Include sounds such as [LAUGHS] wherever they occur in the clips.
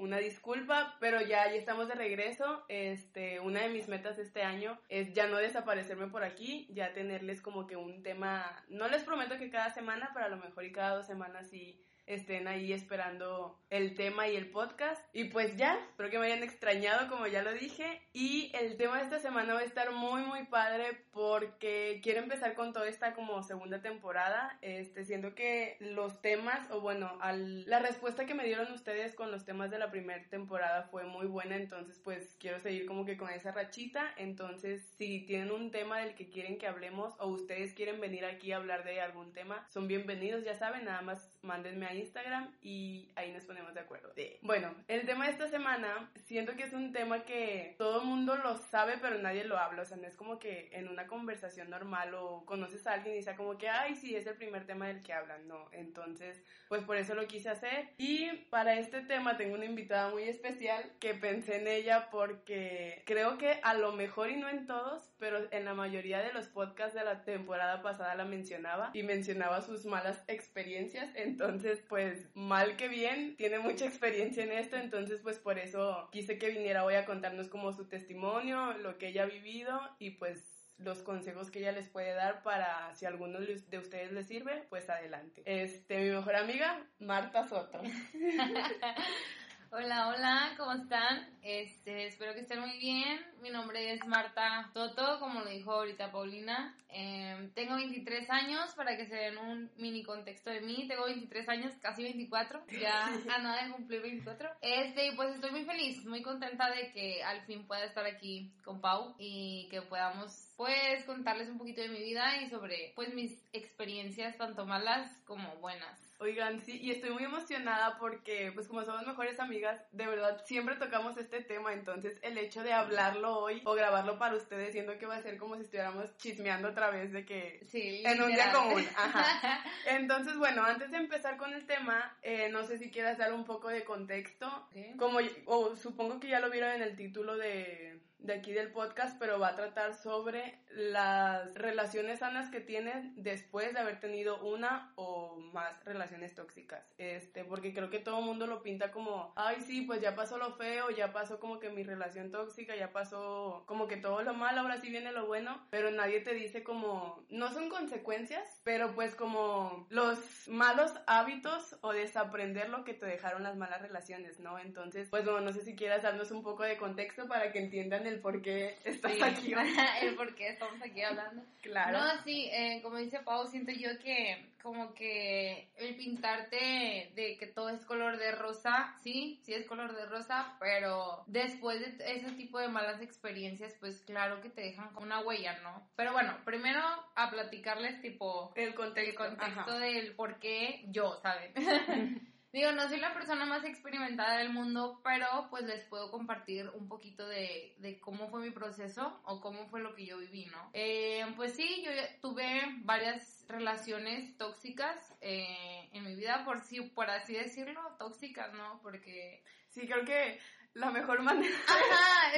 una disculpa, pero ya, estamos de regreso. Este, una de mis metas este año es ya no desaparecerme por aquí, ya tenerles como que un tema, no les prometo que cada semana, pero a lo mejor y cada dos semanas sí estén ahí esperando el tema y el podcast. Y pues ya, espero que me hayan extrañado como ya lo dije. Y el tema de esta semana va a estar muy muy padre porque quiero empezar con toda esta como segunda temporada, este, siendo que los temas, o bueno, al, la respuesta que me dieron ustedes con los temas de la primera temporada fue muy buena, entonces pues quiero seguir como que con esa rachita. Entonces, si tienen un tema del que quieren que hablemos o ustedes quieren venir aquí a hablar de algún tema, son bienvenidos, ya saben, nada más mándenme ahí Instagram y ahí nos ponemos de acuerdo. Bueno, el tema de esta semana, siento que es un tema que todo el mundo lo sabe, pero nadie lo habla. O sea, no es como que en una conversación normal o conoces a alguien y sea como que, ay, sí, es el primer tema del que hablan. No, entonces, pues por eso lo quise hacer. Y para este tema tengo una invitada muy especial que pensé en ella porque creo que a lo mejor y no en todos, pero en la mayoría de los podcasts de la temporada pasada la mencionaba y mencionaba sus malas experiencias. Entonces, pues mal que bien, tiene mucha experiencia en esto, entonces pues por eso quise que viniera hoy a contarnos como su testimonio, lo que ella ha vivido y pues los consejos que ella les puede dar para si alguno de ustedes les sirve, pues adelante. Este, mi mejor amiga, Marta Soto. [LAUGHS] Hola, hola, ¿cómo están? Este, espero que estén muy bien. Mi nombre es Marta Toto, como lo dijo ahorita Paulina. Em, tengo 23 años, para que se den un mini contexto de mí. Tengo 23 años, casi 24, ya [LAUGHS] a nada de cumplir 24. Este, pues estoy muy feliz, muy contenta de que al fin pueda estar aquí con Pau y que podamos, pues, contarles un poquito de mi vida y sobre, pues, mis experiencias, tanto malas como buenas. Oigan, sí, y estoy muy emocionada porque, pues como somos mejores amigas, de verdad siempre tocamos este tema, entonces el hecho de hablarlo hoy o grabarlo para ustedes, siento que va a ser como si estuviéramos chismeando otra vez de que sí, en un día común. Ajá. [LAUGHS] Entonces, bueno, antes de empezar con el tema, eh, no sé si quieras dar un poco de contexto, como, o supongo que ya lo vieron en el título de de aquí del podcast, pero va a tratar sobre las relaciones sanas que tienen después de haber tenido una o más relaciones tóxicas. Este, porque creo que todo el mundo lo pinta como, ay, sí, pues ya pasó lo feo, ya pasó como que mi relación tóxica, ya pasó como que todo lo malo, ahora sí viene lo bueno, pero nadie te dice como, no son consecuencias, pero pues como los malos hábitos o desaprender lo que te dejaron las malas relaciones, ¿no? Entonces, pues bueno, no sé si quieras darnos un poco de contexto para que entiendan el por qué estás aquí. [LAUGHS] el por qué estamos aquí hablando. Claro. No, sí, eh, como dice Pau, siento yo que como que el pintarte de que todo es color de rosa, sí, sí es color de rosa, pero después de ese tipo de malas experiencias, pues claro que te dejan una huella, ¿no? Pero bueno, primero a platicarles tipo el contexto, el contexto del por qué yo, ¿saben? [LAUGHS] Digo, no soy la persona más experimentada del mundo, pero pues les puedo compartir un poquito de, de cómo fue mi proceso o cómo fue lo que yo viví, ¿no? Eh, pues sí, yo tuve varias relaciones tóxicas eh, en mi vida, por, si, por así decirlo, tóxicas, ¿no? Porque... Sí, creo que la mejor manera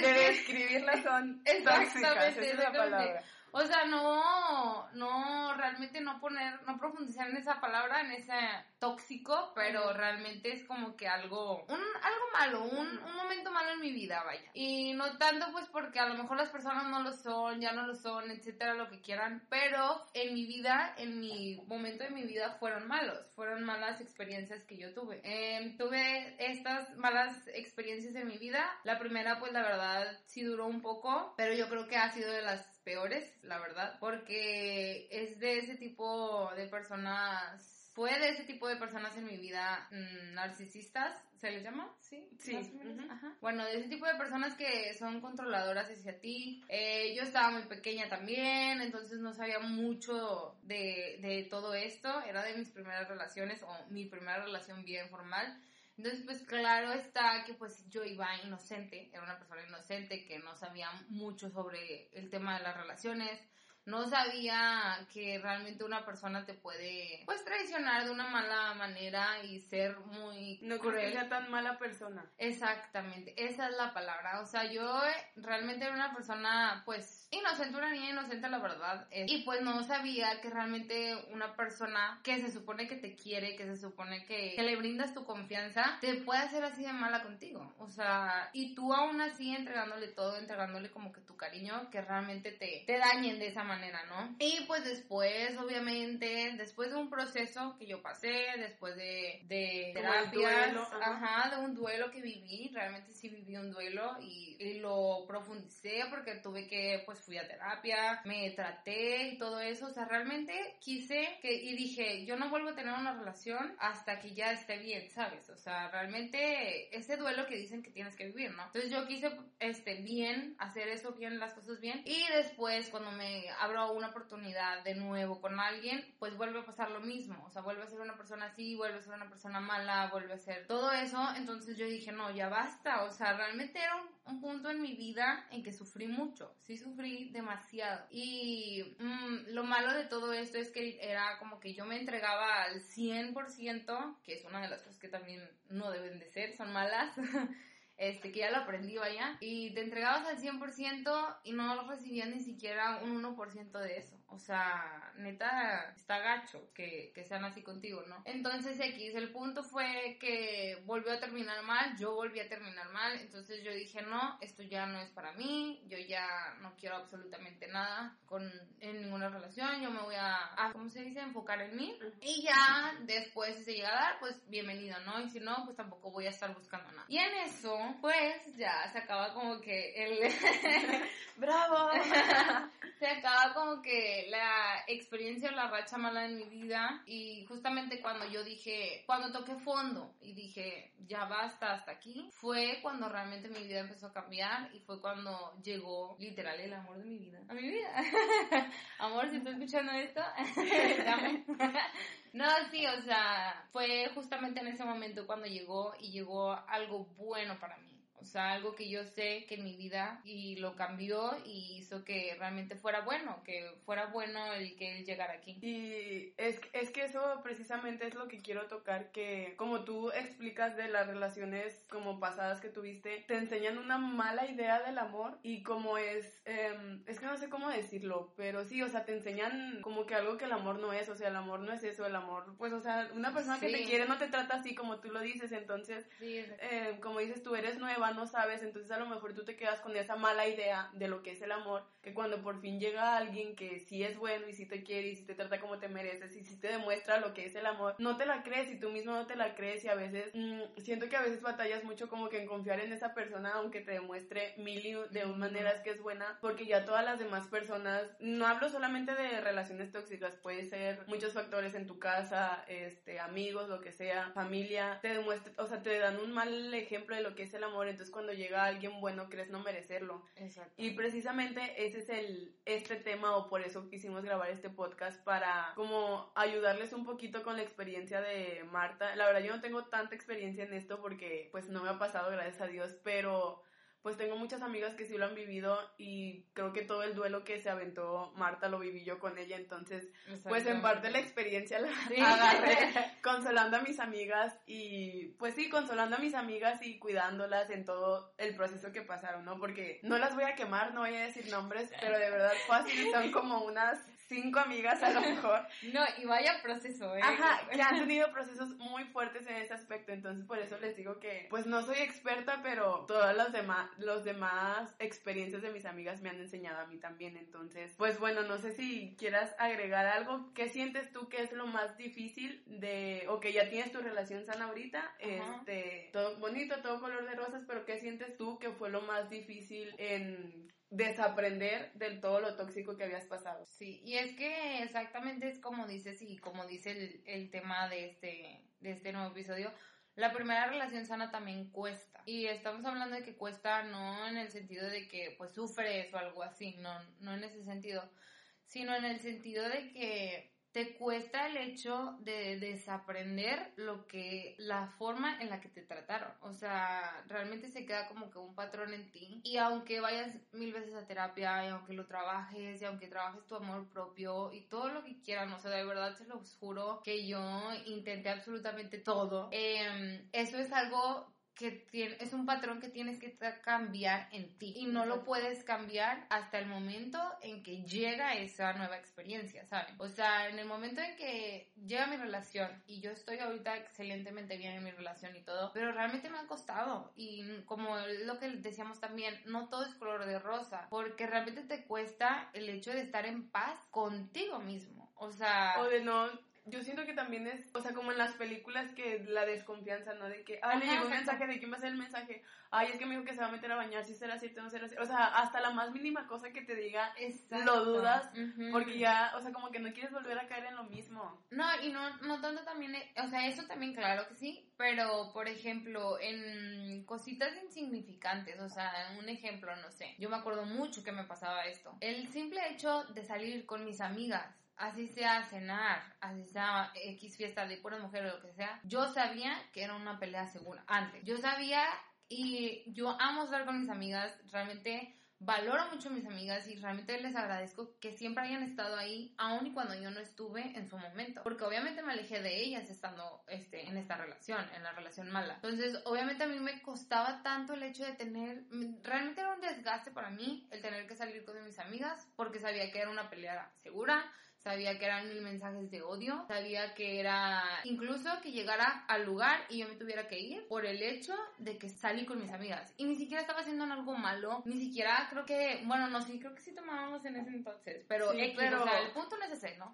de describirlas son [LAUGHS] tóxicas, esa es la palabra. O sea, no, no, realmente no poner, no profundizar en esa palabra, en ese tóxico, pero realmente es como que algo, un, algo malo, un, un momento malo en mi vida, vaya. Y no tanto pues porque a lo mejor las personas no lo son, ya no lo son, etcétera, lo que quieran, pero en mi vida, en mi momento de mi vida fueron malos, fueron malas experiencias que yo tuve. Em, tuve estas malas experiencias en mi vida. La primera pues la verdad sí duró un poco, pero yo creo que ha sido de las peores, la verdad, porque es de ese tipo de personas fue de ese tipo de personas en mi vida mm, narcisistas, ¿se les llama? Sí. Sí. Ajá. Bueno, de ese tipo de personas que son controladoras hacia ti. Eh, yo estaba muy pequeña también, entonces no sabía mucho de, de todo esto. Era de mis primeras relaciones o mi primera relación bien formal. Entonces, pues claro está que pues yo iba inocente, era una persona inocente que no sabía mucho sobre el tema de las relaciones, no sabía que realmente una persona te puede pues traicionar de una mala manera y ser muy no que sea tan mala persona. Exactamente esa es la palabra. O sea yo realmente era una persona pues inocente una niña inocente la verdad y pues no sabía que realmente una persona que se supone que te quiere que se supone que, que le brindas tu confianza te puede hacer así de mala contigo. O sea y tú aún así entregándole todo entregándole como que tu cariño que realmente te, te dañen de esa manera manera, ¿no? Y pues después, obviamente, después de un proceso que yo pasé, después de, de terapias, ajá. de un duelo que viví, realmente sí viví un duelo y, y, lo profundicé porque tuve que, pues fui a terapia, me traté y todo eso, o sea, realmente quise que, y dije, yo no vuelvo a tener una relación hasta que ya esté bien, ¿sabes? O sea, realmente ese duelo que dicen que tienes que vivir, ¿no? Entonces yo quise, este, bien, hacer eso bien, las cosas bien, y después cuando me abro una oportunidad de nuevo con alguien, pues vuelve a pasar lo mismo. O sea, vuelve a ser una persona así, vuelve a ser una persona mala, vuelve a ser todo eso. Entonces yo dije, no, ya basta. O sea, realmente era un, punto en mi vida en que sufrí mucho. Sí sufrí demasiado. Y mm, lo malo de todo esto es que era como que yo me entregaba al 100%, que es una de las cosas que también no deben de ser, son malas. [LAUGHS] este, que ya lo aprendí, vaya, y te entregabas al 100% y no recibías ni siquiera un 1% de eso. O sea, neta, está gacho que, que sean así contigo, ¿no? Entonces X, el punto fue que volvió a terminar mal, yo volví a terminar mal, entonces yo dije, no, esto ya no es para mí, yo ya no quiero absolutamente nada con, en ninguna relación, yo me voy a, a ¿cómo se dice?, enfocar en mí. Y ya después, si se llega a dar, pues bienvenido, ¿no? Y si no, pues tampoco voy a estar buscando nada. Y en eso, pues ya se acaba como que el... [LAUGHS] [LAUGHS] ¡Bravo! se acaba como que la experiencia la racha mala en mi vida. Y justamente cuando yo dije, cuando toqué fondo y dije, ya basta hasta aquí, fue cuando realmente mi vida empezó a cambiar y fue cuando llegó literal el amor de mi vida. A mi vida. [LAUGHS] amor, si estás escuchando esto, [LAUGHS] [LAUGHS] no, sí, o sea, fue justamente en ese momento cuando llegó y llegó algo bueno para mí o sea, algo que yo sé que en mi vida y lo cambió y hizo que realmente fuera bueno, que fuera bueno el que él llegara aquí. Y es, es que eso precisamente es lo que quiero tocar, que como tú explicas de las relaciones como pasadas que tuviste, te enseñan una mala idea del amor y como es, em, es que no sé cómo decirlo, pero sí, o sea, te enseñan como que algo que el amor no es, o sea, el amor no es eso, el amor, pues, o sea, una persona que te quiere no te trata así como tú lo dices, entonces, em, como dices, tú eres nueva, no sabes, entonces a lo mejor tú te quedas con esa mala idea de lo que es el amor, que cuando por fin llega alguien que sí es bueno y sí te quiere y sí te trata como te mereces y sí te demuestra lo que es el amor, no te la crees y tú mismo no te la crees y a veces mm, siento que a veces batallas mucho como que en confiar en esa persona aunque te demuestre mil y de un maneras que es buena, porque ya todas las demás personas, no hablo solamente de relaciones tóxicas, puede ser muchos factores en tu casa, este, amigos, lo que sea, familia, te demuestra, o sea, te dan un mal ejemplo de lo que es el amor, entonces cuando llega alguien bueno crees no merecerlo. Y precisamente ese es el, este tema o por eso quisimos grabar este podcast para como ayudarles un poquito con la experiencia de Marta. La verdad yo no tengo tanta experiencia en esto porque pues no me ha pasado gracias a Dios, pero pues tengo muchas amigas que sí lo han vivido y creo que todo el duelo que se aventó Marta lo viví yo con ella, entonces pues en parte la experiencia la agarré [LAUGHS] consolando a mis amigas y pues sí, consolando a mis amigas y cuidándolas en todo el proceso que pasaron, ¿no? Porque no las voy a quemar, no voy a decir nombres, pero de verdad fácil son como unas cinco amigas a lo [LAUGHS] mejor. No, y vaya proceso, ¿eh? Ajá, [LAUGHS] que han tenido procesos muy fuertes en ese aspecto, entonces por eso les digo que, pues no soy experta, pero todas las demás, los demás experiencias de mis amigas me han enseñado a mí también, entonces, pues bueno, no sé si quieras agregar algo, ¿qué sientes tú que es lo más difícil de, o que ya tienes tu relación sana ahorita, este, todo bonito, todo color de rosas, pero qué sientes tú que fue lo más difícil en desaprender del todo lo tóxico que habías pasado. Sí, y es que exactamente es como dices y como dice el, el tema de este, de este nuevo episodio, la primera relación sana también cuesta. Y estamos hablando de que cuesta no en el sentido de que pues sufres o algo así, no, no en ese sentido, sino en el sentido de que te cuesta el hecho de desaprender lo que, la forma en la que te trataron. O sea, realmente se queda como que un patrón en ti. Y aunque vayas mil veces a terapia, y aunque lo trabajes, y aunque trabajes tu amor propio, y todo lo que quieran, o sea, de verdad se los juro que yo intenté absolutamente todo. Em, eso es algo que tiene, es un patrón que tienes que cambiar en ti y no lo puedes cambiar hasta el momento en que llega esa nueva experiencia, ¿saben? O sea, en el momento en que llega mi relación y yo estoy ahorita excelentemente bien en mi relación y todo, pero realmente me ha costado y como lo que decíamos también, no todo es color de rosa, porque realmente te cuesta el hecho de estar en paz contigo mismo. O sea... O de no yo siento que también es, o sea, como en las películas que la desconfianza, ¿no? De que, ah, le llegó un mensaje, ¿de quién va a ser el mensaje? Ay, es que me dijo que se va a meter a bañar, si será cierto o no será cierto. O sea, hasta la más mínima cosa que te diga, lo dudas, porque ya, o sea, como que no quieres volver a caer en lo mismo. No, y no, no tanto también, eh, o sea, eso también, claro que sí, pero, por ejemplo, en cositas insignificantes, o sea, un ejemplo, no sé, yo me acuerdo mucho que me pasaba esto. El simple hecho de salir con mis amigas, así sea cenar, así sea X fiesta de pura mujer o lo que sea, yo sabía que era una pelea segura antes. Yo sabía y yo amo estar con mis amigas, realmente valoro mucho a mis amigas y realmente les agradezco que siempre hayan estado ahí, aun y cuando yo no estuve en su momento, porque obviamente me alejé de ellas estando este, en esta relación, en la relación mala. Entonces, obviamente a mí me costaba tanto el hecho de tener, realmente era un desgaste para mí el tener que salir con mis amigas, porque sabía que era una pelea segura, sabía que eran mil mensajes de odio, sabía que era incluso que llegara al lugar y yo me tuviera que ir por el hecho de que salí con mis amigas. Y ni siquiera estaba haciendo algo malo, ni siquiera creo que, bueno, no sé, creo que sí tomábamos en ese entonces, pero, pero... el punto no es ese, ¿no?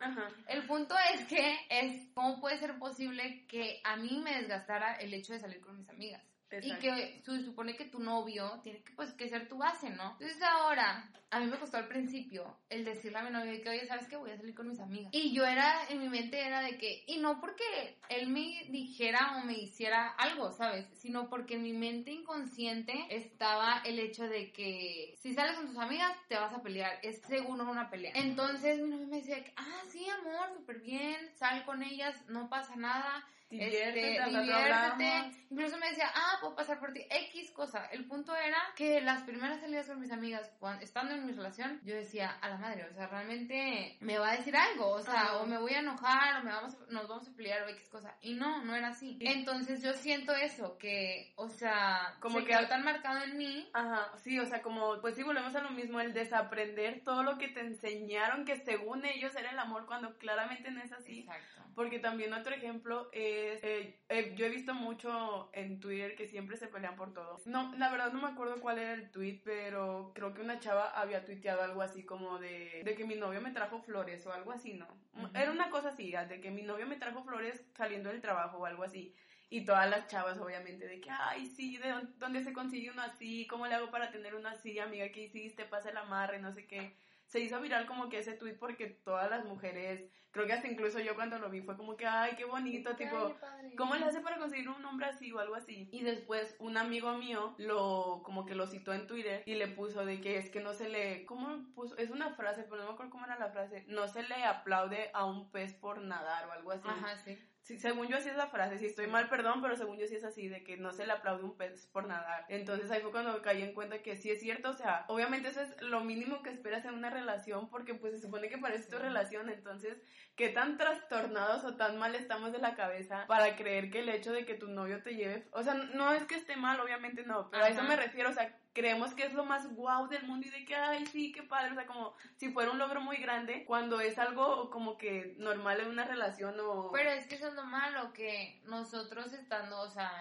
El punto es que es cómo puede ser posible que a mí me desgastara el hecho de salir con mis amigas. Y que se supone que tu novio tiene que, pues, que ser tu base, ¿no? Entonces ahora, a mí me costó al principio el decirle a mi novio que, oye, ¿sabes qué? Voy a salir con mis amigas. Y yo era, en mi mente era de que, y no porque él me dijera o me hiciera algo, ¿sabes? Sino porque en mi mente inconsciente estaba el hecho de que si sales con tus amigas, te vas a pelear. Es seguro una pelea. Entonces mi novio me decía, ah, sí, amor, súper bien, sal con ellas, no pasa nada Diviértete, este, diviértete. Incluso me decía, ah, puedo pasar por ti. X cosa. El punto era que las primeras salidas con mis amigas, cuando, estando en mi relación, yo decía, a la madre, o sea, realmente me va a decir algo, o sea, o me voy a enojar, o me vamos, nos vamos a pelear, o X cosa. Y no, no era así. Entonces yo siento eso, que, o sea, como que quedó tan marcado en mí. Ajá, sí, o sea, como, pues sí, volvemos a lo mismo, el desaprender todo lo que te enseñaron, que según ellos era el amor, cuando claramente no es así. Exacto. Porque también otro ejemplo es eh, eh, yo he visto mucho en Twitter que siempre se pelean por todo. No, la verdad no me acuerdo cuál era el tweet, pero creo que una chava había tuiteado algo así como de, de que mi novio me trajo flores o algo así, ¿no? Era una cosa así, de que mi novio me trajo flores saliendo del trabajo o algo así. Y todas las chavas, obviamente, de que, ay, sí, ¿de dónde se consigue uno así? ¿Cómo le hago para tener uno así? Amiga, ¿qué hiciste? Pasa el amarre, no sé qué se hizo viral como que ese tweet porque todas las mujeres, creo que hasta incluso yo cuando lo vi fue como que, ay, qué bonito, tipo, ¿cómo le hace para conseguir un nombre así o algo así? Y después un amigo mío lo, como que lo citó en Twitter y le puso de que es que no se le, ¿cómo puso? Es una frase, pero no me acuerdo cómo era la frase, no se le aplaude a un pez por nadar o algo así. Ajá, sí. Según yo así es la frase, si estoy mal, perdón, pero según yo sí es así, de que no se le aplaude un pez por nadar. Entonces ahí fue cuando caí en cuenta que sí es cierto, o sea, obviamente eso es lo mínimo que esperas en una relación, porque pues se supone que parece tu relación, entonces, ¿qué tan trastornados o tan mal estamos de la cabeza para creer que el hecho de que tu novio te lleve, o sea, no es que esté mal, obviamente no, pero a eso me refiero, o sea, creemos que es lo más guau del mundo y de que, ay, sí, qué padre, o sea, como si fuera un logro muy grande, cuando es algo como que normal en una relación o... Pero es que eso es lo malo, que nosotros estando, o sea,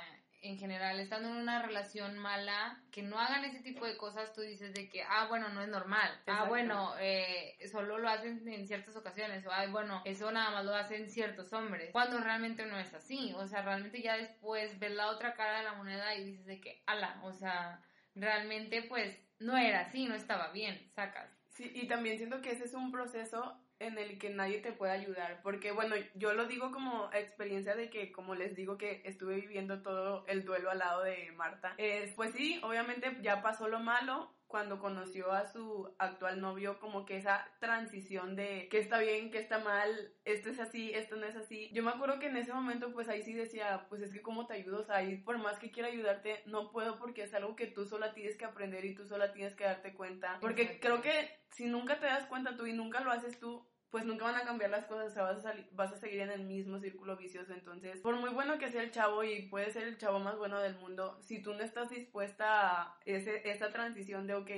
en general, estando en una relación mala, que no hagan ese tipo de cosas, tú dices de que, ah, bueno, no es normal. Ah, bueno, eh, solo lo hacen en ciertas ocasiones. O, ay, bueno, eso nada más lo hacen ciertos hombres. Cuando realmente no es así. O sea, realmente ya después ves la otra cara de la moneda y dices de que, ala, o sea, realmente pues no era así, no estaba bien, sacas. Sí, y también siento que ese es un proceso en el que nadie te puede ayudar, porque bueno, yo lo digo como experiencia de que, como les digo que estuve viviendo todo el duelo al lado de Marta, es, pues sí, obviamente ya pasó lo malo, cuando conoció a su actual novio, como que esa transición de qué está bien, qué está mal, esto es así, esto no es así. Yo me acuerdo que en ese momento, pues ahí sí decía, pues es que cómo te ayudo, o sea, ahí por más que quiera ayudarte, no puedo porque es algo que tú sola tienes que aprender y tú sola tienes que darte cuenta. Porque creo que si nunca te das cuenta tú y nunca lo haces tú, pues nunca van a cambiar las cosas, o sea, vas a, vas a seguir en el mismo círculo vicioso. Entonces, por muy bueno que sea el chavo y puede ser el chavo más bueno del mundo, si tú no estás dispuesta a ese, esa transición de, ok,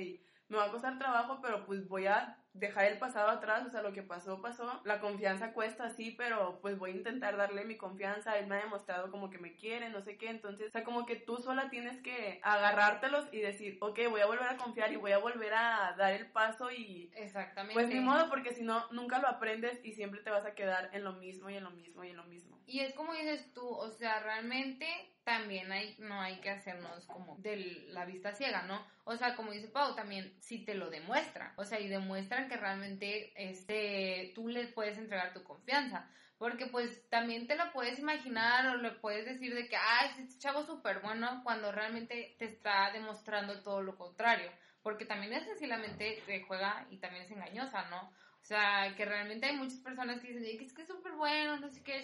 me va a costar trabajo, pero pues voy a dejar el pasado atrás, o sea, lo que pasó, pasó. La confianza cuesta, sí, pero pues voy a intentar darle mi confianza. Él me ha demostrado como que me quiere, no sé qué. Entonces, o sea, como que tú sola tienes que agarrártelos y decir, ok, voy a volver a confiar y voy a volver a dar el paso y... Exactamente. Pues ni modo, porque si no, nunca lo aprendes y siempre te vas a quedar en lo mismo y en lo mismo y en lo mismo. Y es como dices tú, o sea, realmente también hay, no hay que hacernos como de la vista ciega, ¿no? O sea, como dice Pau, también si te lo demuestra, o sea, y que realmente este, tú le puedes entregar tu confianza. Porque pues también te lo puedes imaginar o le puedes decir de que, ah, este chavo súper bueno cuando realmente te está demostrando todo lo contrario. Porque también es sencillamente te juega y también es engañosa, ¿no? O sea, que realmente hay muchas personas que dicen, que es que es súper bueno, no sé qué,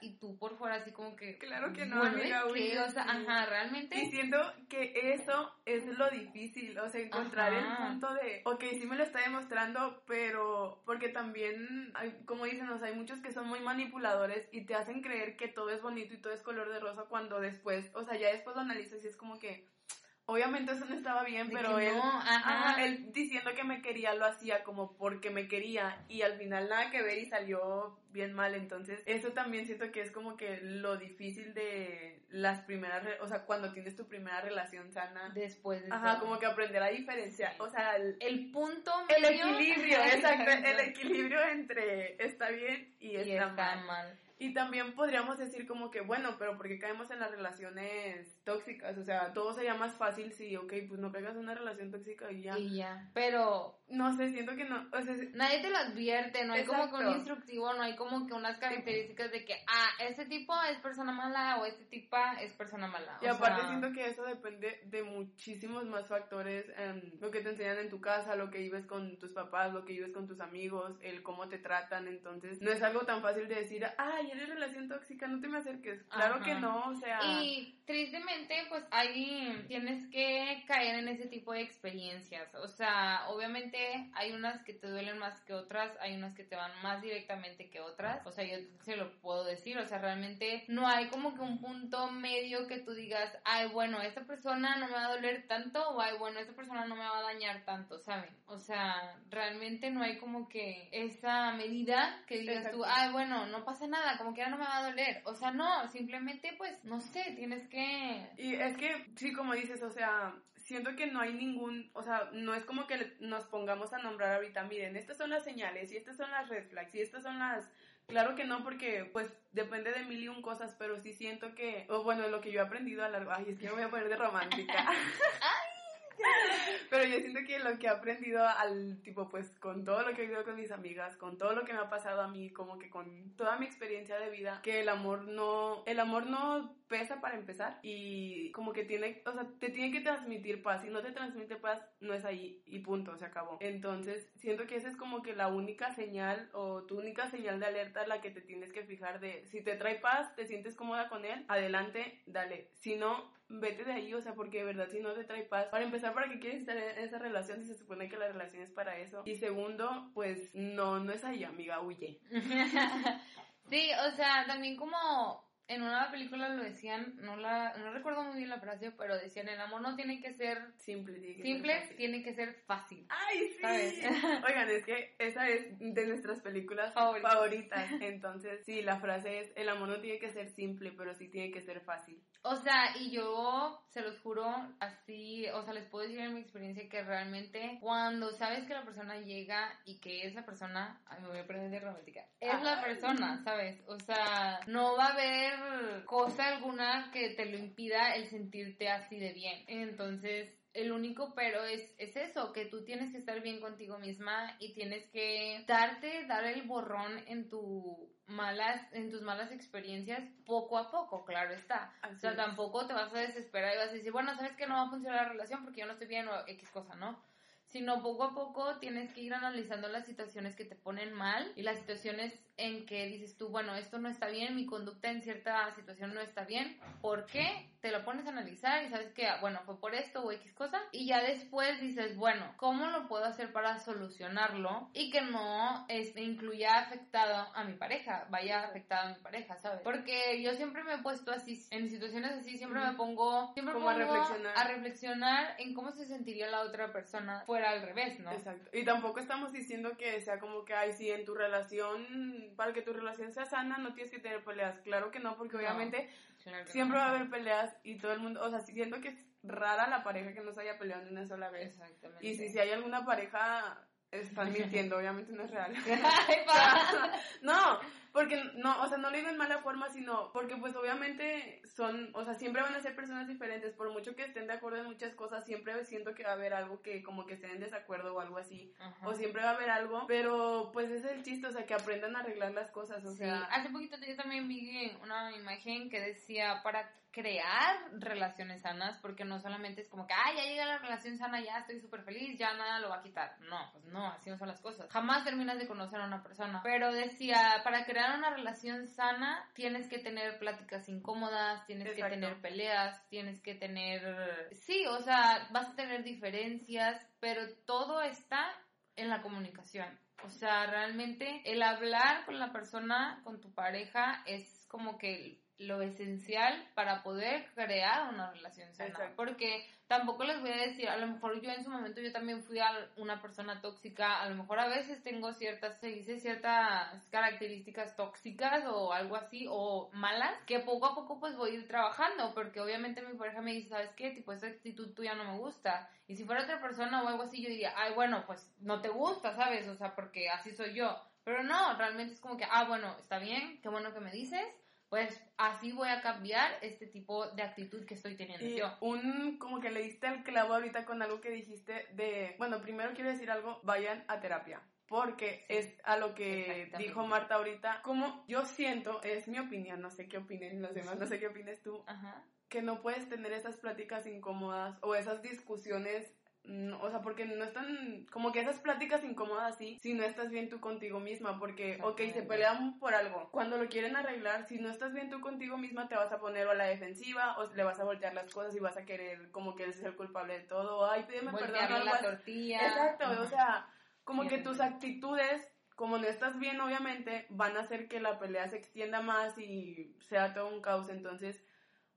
y tú por fuera así como que... Claro que no, amiga, O sea, ajá, realmente... Y siento que eso es lo difícil, o sea, encontrar el punto de, ok, sí me lo está demostrando, pero porque también, hay, como dicen, o sea, hay muchos que son muy manipuladores y te hacen creer que todo es bonito y todo es color de rosa cuando después, o sea, ya después lo analizas y es como que Obviamente eso no estaba bien, pero él, él diciendo que me quería lo hacía como porque me quería y al final nada que ver y salió bien mal. Entonces, eso también siento que es como que lo difícil de las primeras, o sea, cuando tienes tu primera relación sana. Después de Ajá, como que aprender a diferenciar, o sea, el, punto El equilibrio, [LAUGHS] exacto, el equilibrio entre está bien y, está, mal. Y también podríamos decir como que, bueno, pero porque caemos en las relaciones tóxicas? O sea, todo sería más fácil si, ok, pues no caigas en una relación tóxica y ya. Y ya. Pero... No sé, siento que no. O sea, Nadie te lo advierte, no hay como que un instructivo, no hay como que unas características de que, ah, este tipo es persona mala o este tipo es persona mala. Y aparte siento que eso depende de muchísimos más factores, lo que te enseñan en tu casa, lo que vives con tus papás, lo que vives con tus amigos, el cómo te tratan, entonces no es algo tan fácil de decir, ay, eres relación tóxica, no te me acerques. Claro que no, o sea. Y tristemente, pues ahí tienes que caer en ese tipo de experiencias. O sea, obviamente hay unas que te duelen más que otras, hay unas que te van más directamente que otras. O sea, yo se lo puedo decir. O sea, realmente no hay como que un punto medio que tú digas, ay, bueno, esta persona no me va a doler tanto, o ay, bueno, esta persona no me va a dañar tanto, ¿saben? O sea, realmente no hay como que esa medida que digas tú, ay, bueno, no pasa nada, como que ya no me va a doler. O sea, no, simplemente pues, no sé, tienes que... Y es que, sí, como dices, o sea, siento que no hay ningún, o sea, no es como que nos pongamos a nombrar ahorita, miren, estas son las señales y estas son las red flags y estas son las... Claro que no, porque pues depende de mil y un cosas, pero sí siento que, o bueno, lo que yo he aprendido a largo, ay, es que me voy a poner de romántica. [LAUGHS] Pero yo siento que lo que he aprendido al tipo, pues con todo lo que he vivido con mis amigas, con todo lo que me ha pasado a mí, como que con toda mi experiencia de vida, que el amor no, el amor no pesa para empezar y como que tiene, o sea, te tiene que transmitir paz. Si no te transmite paz, no es ahí y punto, se acabó. Entonces, siento que esa es como que la única señal o tu única señal de alerta la que te tienes que fijar de si te trae paz, te sientes cómoda con él, adelante, dale. Si no, vete de ahí, o sea, porque de verdad si no te trae paz, para empezar, ¿para qué quieres estar en esa relación si se supone que la relación es para eso? Y segundo, pues no, no es ahí, amiga, huye. [LAUGHS] sí, o sea, también como en una película lo decían, no la no recuerdo muy bien la frase, pero decían el amor no tiene que ser simple, tiene que simple, ser tiene que ser fácil. Ay, sí. ¿Sabes? [LAUGHS] Oigan, es que esa es de nuestras películas Favoritas. favoritas. Entonces, sí, la frase es el amor no tiene que ser simple, pero sí tiene que ser fácil. O sea, y yo se los juro así, o sea, les puedo decir en mi experiencia que realmente cuando sabes que la persona llega y que es la persona, ay, me voy a perder de romántica, es la persona, ¿sabes? O sea, no va a haber cosa alguna que te lo impida el sentirte así de bien. Entonces, el único pero es, es eso, que tú tienes que estar bien contigo misma y tienes que darte, dar el borrón en tu malas, en tus malas experiencias poco a poco, claro está. Así o sea, es. tampoco te vas a desesperar y vas a decir, bueno, sabes que no va a funcionar la relación porque yo no estoy bien o X cosa, ¿no? Sino poco a poco tienes que ir analizando las situaciones que te ponen mal y las situaciones en que dices tú, bueno, esto no está bien, mi conducta en cierta situación no está bien. ¿Por qué? Te lo pones a analizar y sabes que, ah, bueno, fue por esto o X cosa. Y ya después dices, bueno, ¿cómo lo puedo hacer para solucionarlo y que no este, incluya afectado a mi pareja, vaya afectado a mi pareja, ¿sabes? Porque yo siempre me he puesto así, en situaciones así, siempre me pongo, siempre Como a reflexionar. a reflexionar en cómo se sentiría la otra persona fuera al revés, ¿no? Exacto. Y tampoco estamos diciendo que sea como que, ay, sí, en tu relación, para que tu relación sea sana, no tienes que tener peleas. Claro que no, porque No. obviamente siempre va a haber peleas y todo el mundo, o sea, siento que es rara la pareja que no se haya peleado ni una sola vez. Exactamente. Y si, si hay alguna pareja, están [LAUGHS] mintiendo, obviamente no es real. [LAUGHS] [LAUGHS] No, porque no, o sea, no lo digo en mala forma, sino porque pues obviamente son, o sea, siempre van a ser personas diferentes, por mucho que estén de acuerdo en muchas cosas, siempre siento que va a haber algo que como que estén en desacuerdo o algo así, Ajá. o siempre va a haber algo, pero pues ese es el chiste, o sea, que aprendan a arreglar las cosas, o Sí, sea, hace poquito yo también vi una imagen que decía para crear relaciones sanas, porque no solamente es como que, ah, ya llega la relación sana, ya estoy súper feliz, ya nada lo va a quitar. No, pues no, así no son las cosas. Jamás terminas de conocer a una persona. Pero decía, para crear una relación sana, tienes que tener pláticas incómodas, tienes Exacto. que tener peleas, tienes que tener... Sí, o sea, vas a tener diferencias, pero todo está en la comunicación. O sea, realmente el hablar con la persona, con tu pareja, es como que lo esencial para poder crear una relación sana. Exacto. Porque tampoco les voy a decir, a lo mejor yo en su momento yo también fui a una persona tóxica, a lo mejor a veces tengo ciertas, se dice ciertas características tóxicas o algo así, o malas, que poco a poco pues voy a ir trabajando, porque obviamente mi pareja me dice, ¿sabes qué? Tipo, esa actitud tuya no me gusta. Y si fuera otra persona o algo así, yo diría, ay, bueno, pues no te gusta, ¿sabes? O sea, porque así soy yo. Pero no, realmente es como que, ah, bueno, está bien, qué bueno que me dices, pues así voy a cambiar este tipo de actitud que estoy teniendo Y yo. un, como que le diste el clavo ahorita con algo que dijiste de, bueno, primero quiero decir algo, vayan a terapia. Porque Sí. es a lo que dijo Marta ahorita, como yo siento, es mi opinión, no sé qué opinen los demás, no sé qué opines tú, Ajá. que no puedes tener esas pláticas incómodas o esas discusiones, mm, o sea, porque no están, como que esas pláticas incómodas sí, si no estás bien tú contigo misma, porque, ok, se pelean por algo, cuando lo quieren arreglar, si no estás bien tú contigo misma, te vas a poner o a la defensiva, o le vas a voltear las cosas y vas a querer como que él es el culpable de todo, ay, pídeme perdón, Voltearle algo la tortilla. Exacto, o sea, como que tus actitudes, como no estás bien, obviamente, van a hacer que la pelea se extienda más y sea todo un caos. Entonces,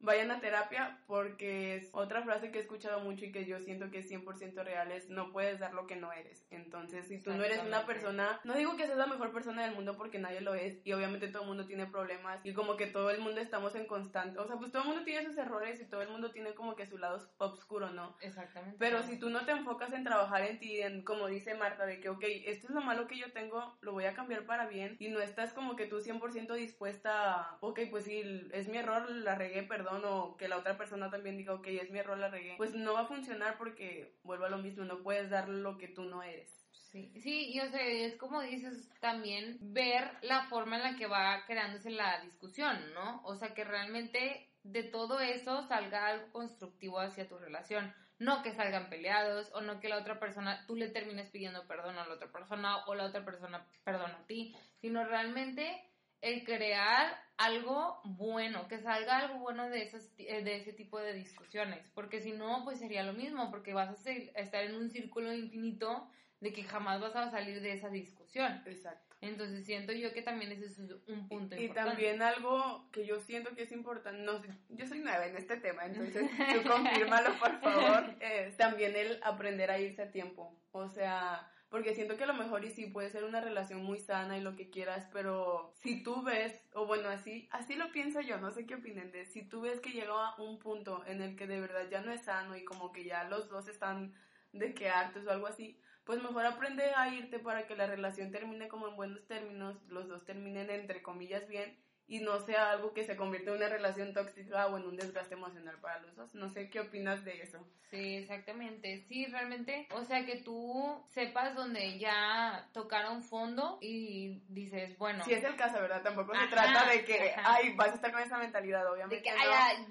vayan a terapia porque es otra frase que he escuchado mucho y que yo siento que es 100% real es no puedes dar lo que no eres. Entonces, si tú no eres una persona, no digo que seas la mejor persona del mundo porque nadie lo es y obviamente todo el mundo tiene problemas y como que todo el mundo estamos en constante, o sea, pues todo el mundo tiene sus errores y todo el mundo tiene como que su lado oscuro, ¿no? Exactamente. Pero si tú no te enfocas en trabajar en ti, en como dice Marta, de que, ok, esto es lo malo que yo tengo, lo voy a cambiar para bien, y no estás como que tú 100% dispuesta a, ok, pues sí, es mi error, la regué, perdón, perdón o que la otra persona también diga, ok, es mi error, la regué, pues no va a funcionar porque vuelvo a lo mismo, no puedes dar lo que tú no eres. Sí, sí, y o sea, es como dices también ver la forma en la que va creándose la discusión, ¿no? O sea, que realmente de todo eso salga algo constructivo hacia tu relación. No que salgan peleados o no que la otra persona, tú le termines pidiendo perdón a la otra persona o la otra persona perdona a ti, sino realmente el crear algo bueno, que salga algo bueno de, esas, eh, de ese tipo de discusiones, porque si no, pues sería lo mismo, porque vas a estar en un círculo infinito de que jamás vas a salir de esa discusión. Exacto. Entonces siento yo que también ese es un punto y, importante. Y también algo que yo siento que es importante, no, yo soy nueva en este tema, entonces [LAUGHS] tú confírmalo por favor, es también el aprender a irse a tiempo. O sea, porque siento que a lo mejor y sí puede ser una relación muy sana y lo que quieras, pero si tú ves, o bueno, así, así lo pienso yo, no sé qué opinen de, si tú ves que llega a un punto en el que de verdad ya no es sano y como que ya los dos están de que hartos o algo así, pues mejor aprende a irte para que la relación termine como en buenos términos, los dos terminen entre comillas bien y no sea algo que se convierta en una relación tóxica o en un desgaste emocional para los dos. No sé qué opinas de eso. Sí, exactamente. Sí, realmente, o sea, que tú sepas donde ya tocaron fondo y dices, bueno. Si es el caso, ¿verdad? Tampoco se trata de que, ay, vas a estar con esa mentalidad, obviamente. De que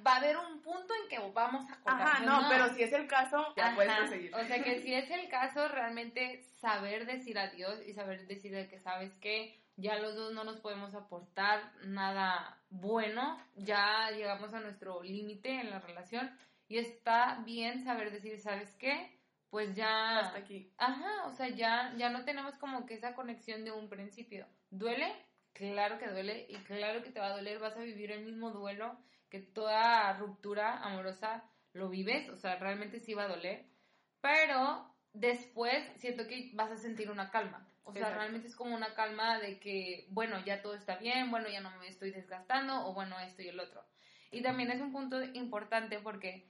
va a haber un punto en que vamos a cortar. Ajá, no, pero si es el caso, ya puedes proseguir. O sea, que si es el caso, realmente saber decir adiós y saber decir de que sabes que ya los dos no nos podemos aportar nada bueno, ya llegamos a nuestro límite en la relación y está bien saber decir, ¿sabes qué? Pues ya... Hasta aquí. Ajá, o sea, ya, ya no tenemos como que esa conexión de un principio. ¿Duele? Claro que duele y claro que te va a doler, vas a vivir el mismo duelo que toda ruptura amorosa lo vives, o sea, realmente sí va a doler, pero después siento que vas a sentir una calma. O sea, realmente es como una calma de que, bueno, ya todo está bien, bueno, ya no me estoy desgastando, o bueno, esto y el otro. Y también es un punto importante porque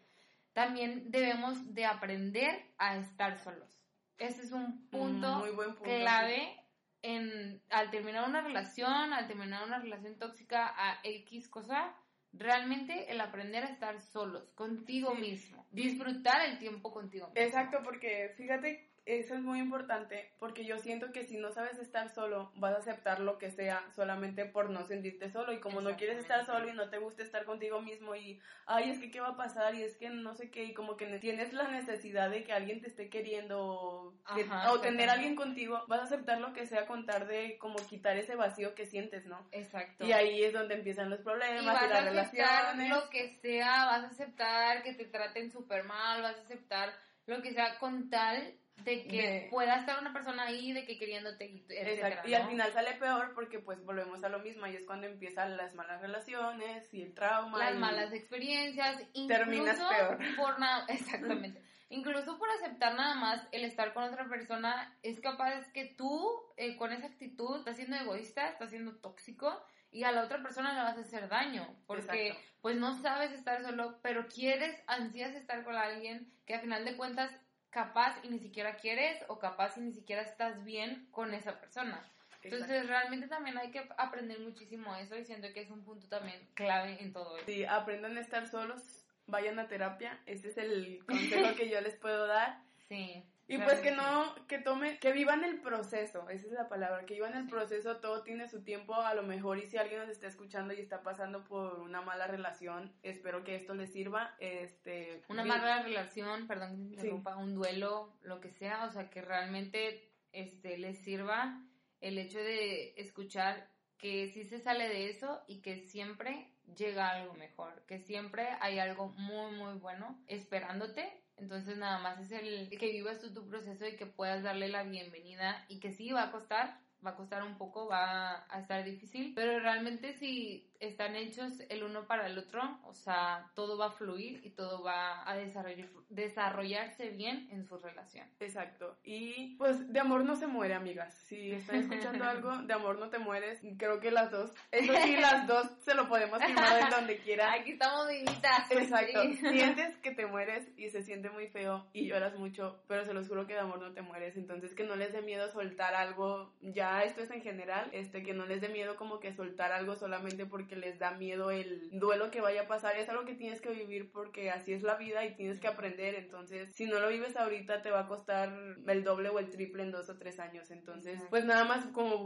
también debemos de aprender a estar solos. Ese es un punto, Muy buen punto clave en, al terminar una relación, al terminar una relación tóxica a X cosa, realmente el aprender a estar solos, contigo mismo, disfrutar el tiempo contigo mismo. Exacto, porque fíjate eso es muy importante porque yo siento que si no sabes estar solo, vas a aceptar lo que sea solamente por no sentirte solo. Y como no quieres estar solo y no te gusta estar contigo mismo y, ay, es que qué va a pasar y es que no sé qué, y como que tienes la necesidad de que alguien te esté queriendo o, tener a alguien contigo, vas a aceptar lo que sea contar de como quitar ese vacío que sientes, ¿no? Exacto. Y ahí es donde empiezan los problemas y, vas las a relaciones. Lo que sea, vas a aceptar que te traten súper mal, vas a aceptar lo que sea con tal de que pueda estar una persona ahí, de que queriéndote, Exacto. Y al final sale peor porque pues volvemos a lo mismo y es cuando empiezan las malas relaciones y el trauma. Las malas experiencias. Terminas peor. Por nada, [LAUGHS] exactamente. incluso por aceptar nada más el estar con otra persona, es capaz que tú eh, con esa actitud estás siendo egoísta, estás siendo tóxico y a la otra persona le vas a hacer daño porque pues no sabes estar solo, pero quieres, ansías estar con alguien que a final de cuentas capaz y ni siquiera quieres o capaz y ni siquiera estás bien con esa persona. Entonces realmente también hay que aprender muchísimo eso y siento que es un punto también clave en todo eso. Sí, aprendan a estar solos, vayan a terapia, ese es el consejo que yo les puedo dar. Sí. Y pues que no, que tomen, que vivan el proceso, esa es la palabra, que vivan el proceso, todo tiene su tiempo, a lo mejor y si alguien nos está escuchando y está pasando por una mala relación, espero que esto les sirva, este... Una mala relación, perdón que un duelo, lo que sea, o sea, que realmente este, les sirva el hecho de escuchar que sí se sale de eso y que siempre llega algo mejor, que siempre hay algo muy, muy bueno esperándote entonces nada más es el que vivas tú tu proceso y que puedas darle la bienvenida y que sí va a costar, va a costar un poco, va a estar difícil, pero realmente si están hechos el uno para el otro, o sea, todo va a fluir y todo va a desarrollar, desarrollarse bien en su relación. Exacto. Y pues de amor no se muere, amigas. Si están escuchando [LAUGHS] algo, de amor no te mueres. Creo que las dos, eso sí, [LAUGHS] las dos se lo podemos firmar en donde quiera. Aquí estamos vivitas. Exacto. [LAUGHS] Sientes que te mueres y se siente muy feo y lloras mucho, pero se los juro que de amor no te mueres. Entonces que no les dé miedo soltar algo, ya esto es en general, este que no les dé miedo como que soltar algo solamente porque porque les da miedo el duelo que vaya a pasar. Es algo que tienes que vivir porque así es la vida y tienes que aprender. Entonces, si no lo vives ahorita, te va a costar el doble o el triple en dos o tres años. Entonces, pues nada más como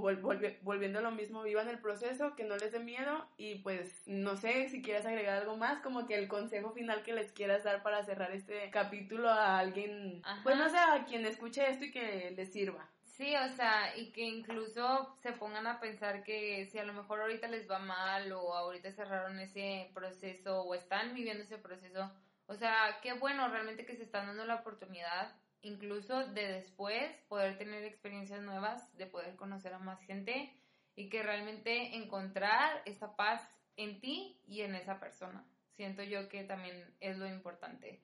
volviendo a lo mismo, vivan el proceso, que no les dé miedo y pues no sé si quieres agregar algo más, como que el consejo final que les quieras dar para cerrar este capítulo a alguien, pues no sé, a quien escuche esto y que les sirva. Sí, o sea, y que incluso se pongan a pensar que si a lo mejor ahorita les va mal o ahorita cerraron ese proceso o están viviendo ese proceso, o sea, qué bueno realmente que se están dando la oportunidad incluso de después poder tener experiencias nuevas, de poder conocer a más gente y que realmente encontrar esa paz en ti y en esa persona. Siento yo que también es lo importante.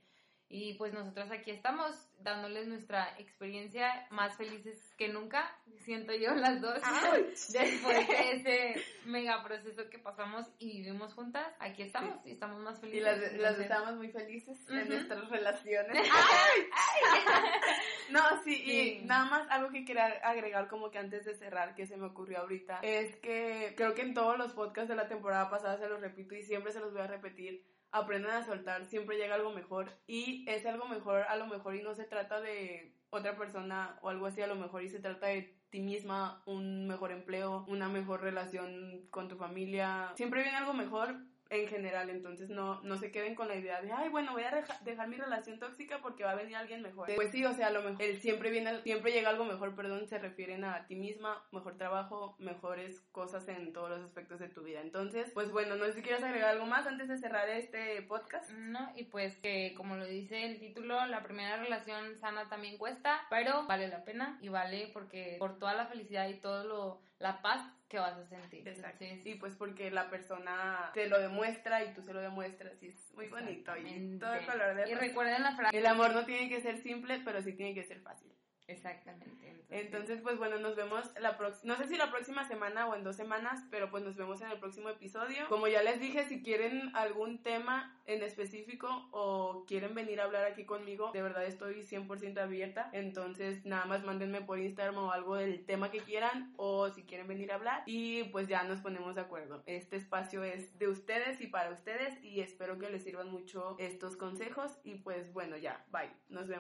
Y pues nosotros aquí estamos dándoles nuestra experiencia más felices que nunca, siento yo las dos, [LAUGHS] después de ese mega proceso que pasamos y vivimos juntas, aquí estamos y estamos más felices. Y las, estamos muy felices en nuestras relaciones. [LAUGHS] no, sí, y nada más algo que quería agregar como que antes de cerrar, que se me ocurrió ahorita, es que creo que en todos los podcasts de la temporada pasada se los repito y siempre se los voy a repetir aprendan a soltar, siempre llega algo mejor y es algo mejor a lo mejor y no se trata de otra persona o algo así a lo mejor y se trata de ti misma, un mejor empleo, una mejor relación con tu familia. Siempre viene algo mejor, en general, entonces no, no se queden con la idea de, ay, bueno, voy a dejar mi relación tóxica porque va a venir alguien mejor. Pues sí, o sea, lo mejor, el siempre viene, siempre llega algo mejor, perdón, se refieren a ti misma, mejor trabajo, mejores cosas en todos los aspectos de tu vida. Entonces, pues bueno, no sé si quieres agregar algo más antes de cerrar este podcast. No, y pues que como lo dice el título, la primera relación sana también cuesta, pero vale la pena y vale porque por toda la felicidad y todo lo, la paz que vas a sentir. Exacto. Sí, pues porque la persona te lo demuestra y tú se lo demuestras y es muy bonito y todo el color de Y recuerden la frase. El amor no tiene que ser simple, pero sí tiene que ser fácil. Exactamente. Entonces, pues bueno, nos vemos la próxima, no sé si la próxima semana o en dos semanas, pero pues nos vemos en el próximo episodio. Como ya les dije, si quieren algún tema en específico o quieren venir a hablar aquí conmigo, de verdad estoy 100% abierta. Entonces, nada más mándenme por Instagram o algo del tema que quieran o si quieren venir a hablar y pues ya nos ponemos de acuerdo. Este espacio es de ustedes y para ustedes y espero que les sirvan mucho estos consejos y pues bueno, ya, bye. Nos vemos.